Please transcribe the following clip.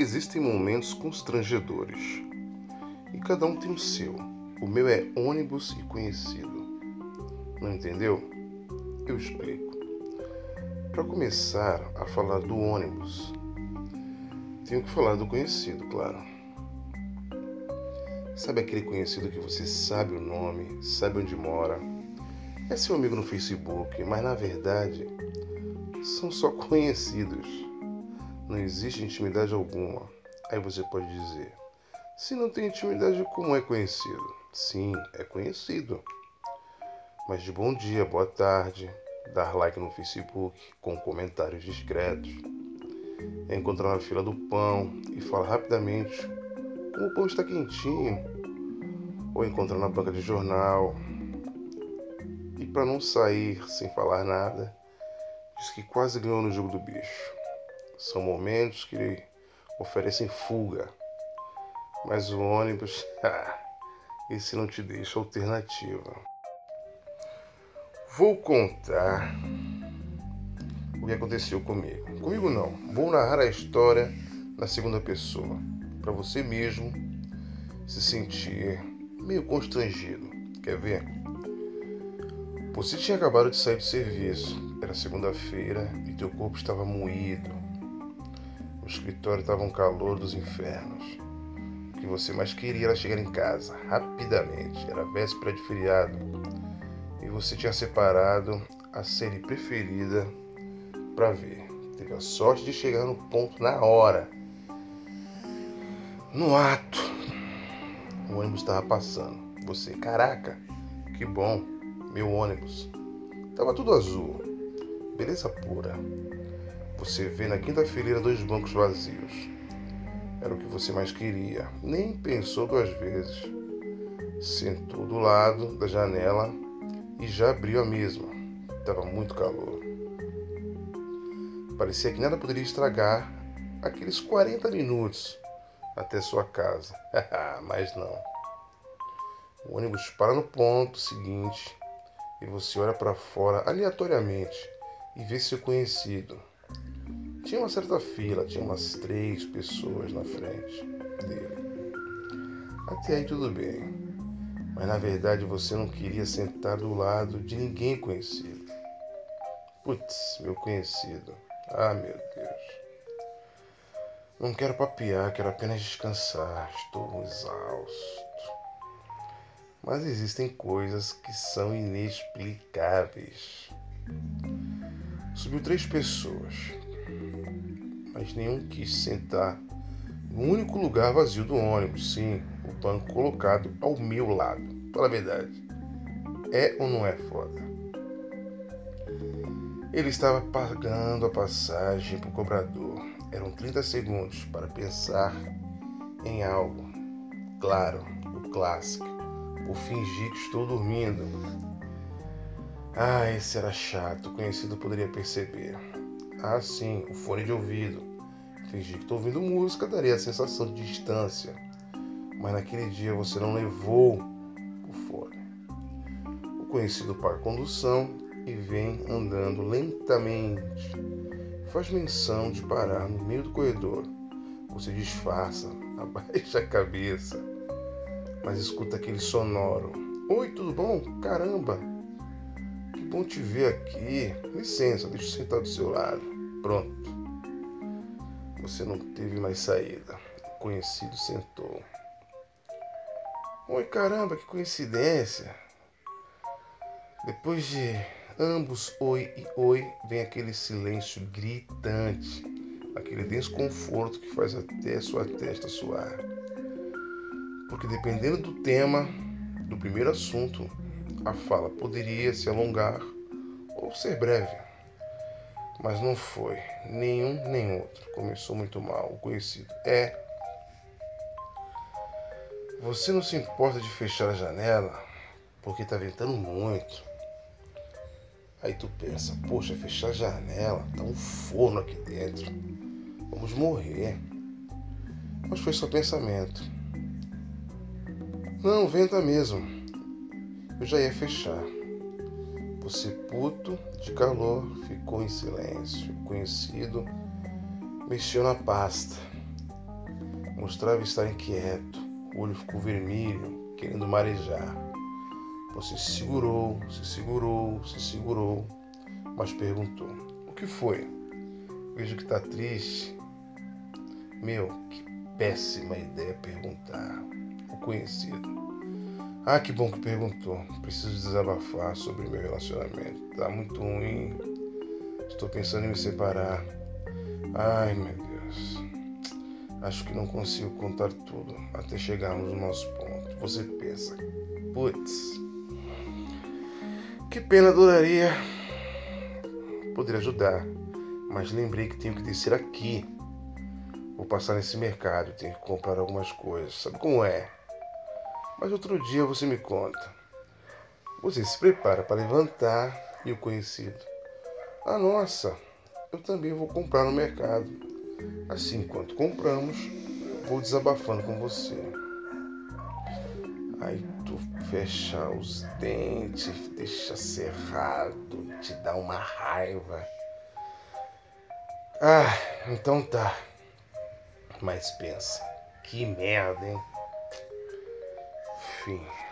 Existem momentos constrangedores e cada um tem o seu. O meu é ônibus e conhecido. Não entendeu? Eu explico. Para começar a falar do ônibus, tenho que falar do conhecido, claro. Sabe aquele conhecido que você sabe o nome, sabe onde mora, é seu amigo no Facebook, mas na verdade são só conhecidos. Não existe intimidade alguma. Aí você pode dizer: se não tem intimidade, como é conhecido? Sim, é conhecido. Mas de bom dia, boa tarde, dar like no Facebook com comentários discretos, encontrar na fila do pão e falar rapidamente como o pão está quentinho, ou encontrar na banca de jornal. E para não sair sem falar nada, diz que quase ganhou no jogo do bicho. São momentos que oferecem fuga, mas o ônibus, esse não te deixa alternativa. Vou contar o que aconteceu comigo. Comigo não, vou narrar a história na segunda pessoa, para você mesmo se sentir meio constrangido. Quer ver? Você tinha acabado de sair do serviço, era segunda-feira e teu corpo estava moído, escritório estava um calor dos infernos. O que você mais queria era chegar em casa, rapidamente. Era véspera de feriado. E você tinha separado a série preferida para ver. Teve a sorte de chegar no ponto na hora. No ato. O ônibus estava passando. Você, caraca, que bom, meu ônibus. Tava tudo azul. Beleza pura. Você vê na quinta fileira dois bancos vazios. Era o que você mais queria. Nem pensou duas vezes. Sentou do lado da janela e já abriu a mesma. Estava muito calor. Parecia que nada poderia estragar aqueles 40 minutos até sua casa. Mas não. O ônibus para no ponto seguinte e você olha para fora aleatoriamente e vê seu conhecido tinha uma certa fila, tinha umas três pessoas na frente dele. Até aí tudo bem. Mas na verdade você não queria sentar do lado de ninguém conhecido. Putz, meu conhecido. Ah, meu Deus. Não quero papear, quero apenas descansar. Estou exausto. Mas existem coisas que são inexplicáveis. Subiu três pessoas mas nenhum quis sentar no único lugar vazio do ônibus, sim, o banco colocado ao meu lado. Fala a verdade. É ou não é foda? Ele estava pagando a passagem para o cobrador. Eram 30 segundos para pensar em algo. Claro, o clássico. Vou fingir que estou dormindo. Ah, esse era chato. O conhecido poderia perceber. Ah, sim, o fone de ouvido. Fingir que estou ouvindo música daria a sensação de distância, mas naquele dia você não levou o fone. O conhecido para condução e vem andando lentamente. Faz menção de parar no meio do corredor. Você disfarça, abaixa a cabeça, mas escuta aquele sonoro. Oi, tudo bom? Caramba! Que bom te ver aqui. Licença, deixa eu sentar do seu lado. Pronto. Você não teve mais saída. O conhecido sentou. Oi, caramba, que coincidência. Depois de ambos oi e oi, vem aquele silêncio gritante, aquele desconforto que faz até sua testa suar. Porque dependendo do tema, do primeiro assunto, a fala poderia se alongar ou ser breve. Mas não foi. Nenhum nem outro. Começou muito mal. O conhecido é. Você não se importa de fechar a janela porque tá ventando muito. Aí tu pensa, poxa, fechar a janela, tá um forno aqui dentro. Vamos morrer. Mas foi só pensamento. Não, venta mesmo. Eu já ia fechar. Você, puto de calor, ficou em silêncio. O conhecido mexeu na pasta. Mostrava estar inquieto, o olho ficou vermelho, querendo marejar. Você se segurou, se segurou, se segurou, mas perguntou: O que foi? Vejo que está triste. Meu, que péssima ideia perguntar. O conhecido. Ah, que bom que perguntou. Preciso desabafar sobre meu relacionamento. Tá muito ruim. Estou pensando em me separar. Ai, meu Deus. Acho que não consigo contar tudo até chegarmos no nosso ponto. Você pensa, putz, que pena adoraria poder ajudar, mas lembrei que tenho que descer aqui. Vou passar nesse mercado, tenho que comprar algumas coisas. Sabe como é? Mas outro dia você me conta. Você se prepara para levantar e o conhecido. Ah, nossa, eu também vou comprar no mercado. Assim, enquanto compramos, vou desabafando com você. Aí tu fecha os dentes, deixa cerrado, te dá uma raiva. Ah, então tá. Mas pensa, que merda, hein? fim.